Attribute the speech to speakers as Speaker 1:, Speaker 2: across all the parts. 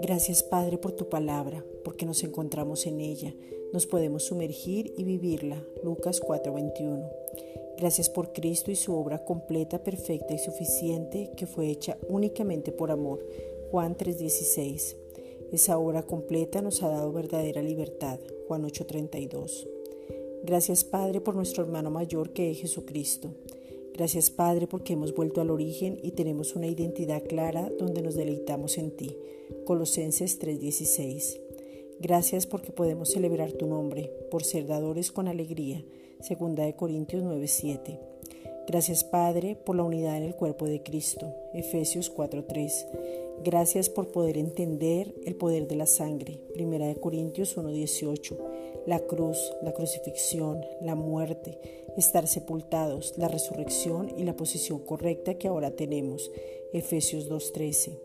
Speaker 1: Gracias Padre por tu palabra, porque nos encontramos en ella, nos podemos sumergir y vivirla. Lucas 4:21. Gracias por Cristo y su obra completa, perfecta y suficiente que fue hecha únicamente por amor. Juan 3:16. Esa obra completa nos ha dado verdadera libertad. Juan 8:32. Gracias Padre por nuestro hermano mayor que es Jesucristo. Gracias Padre porque hemos vuelto al origen y tenemos una identidad clara donde nos deleitamos en ti. Colosenses 3:16. Gracias porque podemos celebrar tu nombre, por ser dadores con alegría. Segunda de Corintios 9:7. Gracias Padre por la unidad en el cuerpo de Cristo. Efesios 4:3. Gracias por poder entender el poder de la sangre. Primera de Corintios 1:18. La cruz, la crucifixión, la muerte, estar sepultados, la resurrección y la posición correcta que ahora tenemos. Efesios 2:13.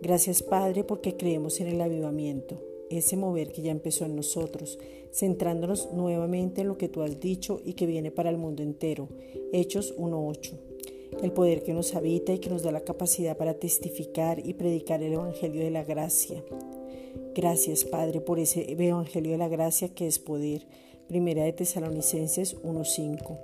Speaker 1: Gracias Padre porque creemos en el avivamiento, ese mover que ya empezó en nosotros, centrándonos nuevamente en lo que tú has dicho y que viene para el mundo entero. Hechos 1.8. El poder que nos habita y que nos da la capacidad para testificar y predicar el Evangelio de la Gracia. Gracias Padre por ese Evangelio de la Gracia que es poder. Primera de Tesalonicenses 1.5.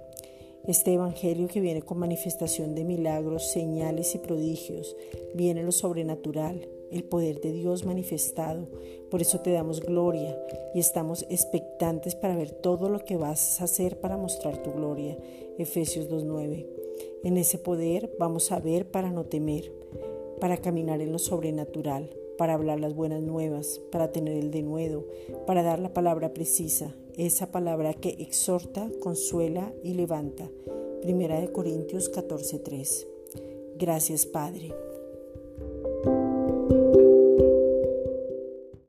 Speaker 1: Este Evangelio que viene con manifestación de milagros, señales y prodigios, viene lo sobrenatural, el poder de Dios manifestado. Por eso te damos gloria y estamos expectantes para ver todo lo que vas a hacer para mostrar tu gloria. Efesios 2.9. En ese poder vamos a ver para no temer, para caminar en lo sobrenatural, para hablar las buenas nuevas, para tener el denuedo, para dar la palabra precisa, esa palabra que exhorta, consuela y levanta. Primera de Corintios 14:3. Gracias, Padre.